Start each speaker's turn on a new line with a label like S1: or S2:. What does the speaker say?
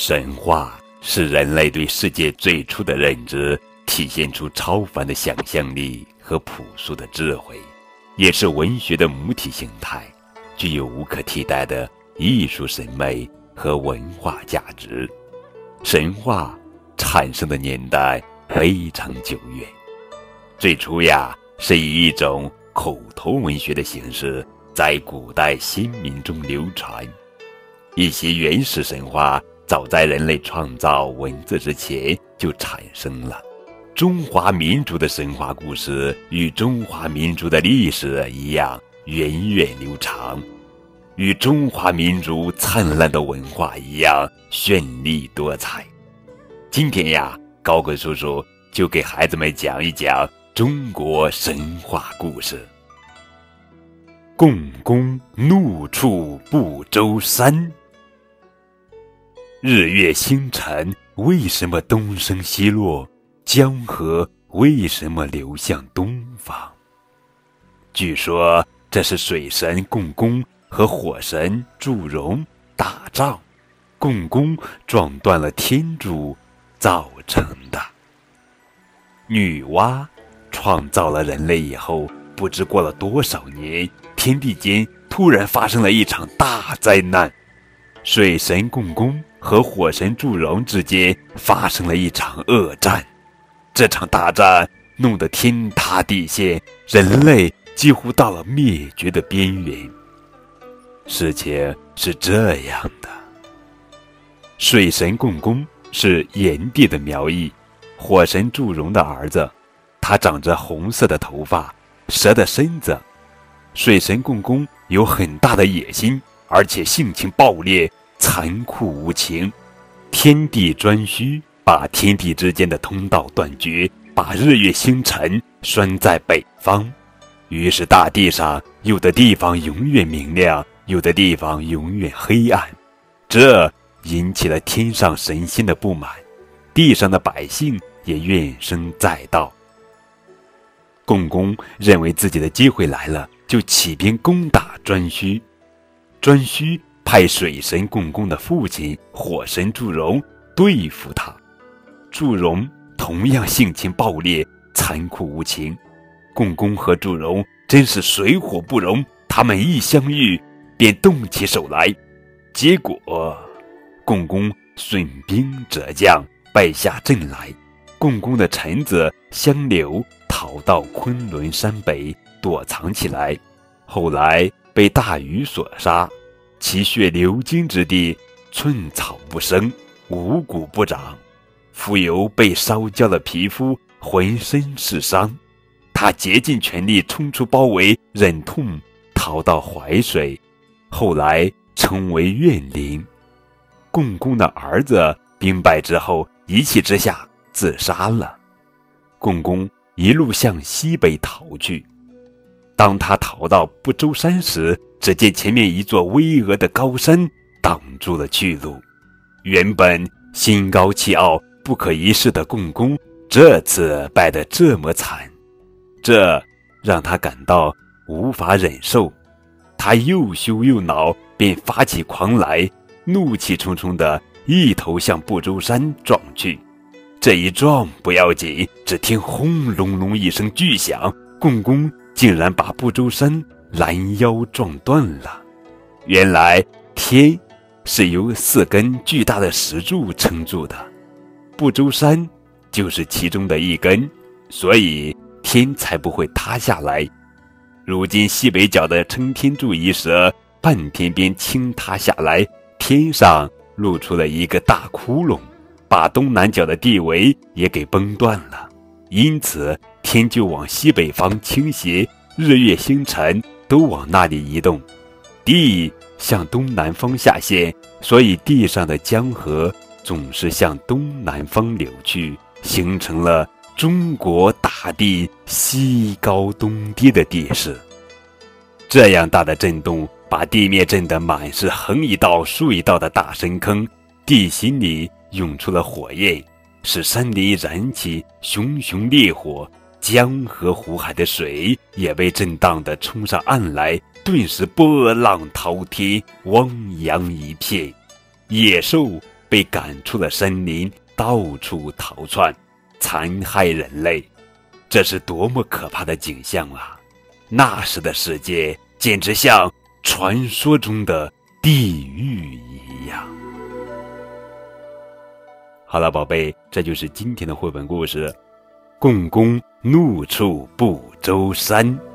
S1: 神话是人类对世界最初的认知，体现出超凡的想象力和朴素的智慧，也是文学的母体形态，具有无可替代的艺术审美和文化价值。神话产生的年代非常久远，最初呀是以一种口头文学的形式在古代先民中流传，一些原始神话。早在人类创造文字之前就产生了。中华民族的神话故事与中华民族的历史一样源远流长，与中华民族灿烂的文化一样绚丽多彩。今天呀，高贵叔叔就给孩子们讲一讲中国神话故事。共工怒触不周山。日月星辰为什么东升西落？江河为什么流向东方？据说这是水神共工和火神祝融打仗，共工撞断了天柱造成的。女娲创造了人类以后，不知过了多少年，天地间突然发生了一场大灾难，水神共工。和火神祝融之间发生了一场恶战，这场大战弄得天塌地陷，人类几乎到了灭绝的边缘。事情是这样的：水神共工是炎帝的苗裔，火神祝融的儿子，他长着红色的头发，蛇的身子。水神共工有很大的野心，而且性情暴烈。残酷无情，天地颛顼把天地之间的通道断绝，把日月星辰拴在北方，于是大地上有的地方永远明亮，有的地方永远黑暗，这引起了天上神仙的不满，地上的百姓也怨声载道。共工认为自己的机会来了，就起兵攻打颛顼，颛顼。派水神共工的父亲火神祝融对付他，祝融同样性情暴烈、残酷无情。共工和祝融真是水火不容，他们一相遇便动起手来，结果共工损兵折将，败下阵来。共工的臣子相柳逃到昆仑山北躲藏起来，后来被大禹所杀。其血流经之地，寸草不生，五谷不长。蜉蝣被烧焦了皮肤，浑身是伤。他竭尽全力冲出包围，忍痛逃到淮水，后来成为怨灵。共工的儿子兵败之后，一气之下自杀了。共工一路向西北逃去。当他逃到不周山时，只见前面一座巍峨的高山挡住了去路。原本心高气傲、不可一世的共工，这次败得这么惨，这让他感到无法忍受。他又羞又恼，便发起狂来，怒气冲冲的一头向不周山撞去。这一撞不要紧，只听轰隆隆一声巨响，共工。竟然把不周山拦腰撞断了。原来天是由四根巨大的石柱撑住的，不周山就是其中的一根，所以天才不会塌下来。如今西北角的撑天柱一折，半天边倾塌下来，天上露出了一个大窟窿，把东南角的地围也给崩断了。因此。天就往西北方倾斜，日月星辰都往那里移动，地向东南方下陷，所以地上的江河总是向东南方流去，形成了中国大地西高东低的地势。这样大的震动，把地面震得满是横一道竖一道的大深坑，地心里涌出了火焰，使山林燃起熊熊烈火。江河湖海的水也被震荡的冲上岸来，顿时波浪滔天，汪洋一片，野兽被赶出了森林，到处逃窜，残害人类。这是多么可怕的景象啊！那时的世界简直像传说中的地狱一样。好了，宝贝，这就是今天的绘本故事。共工怒触不周山。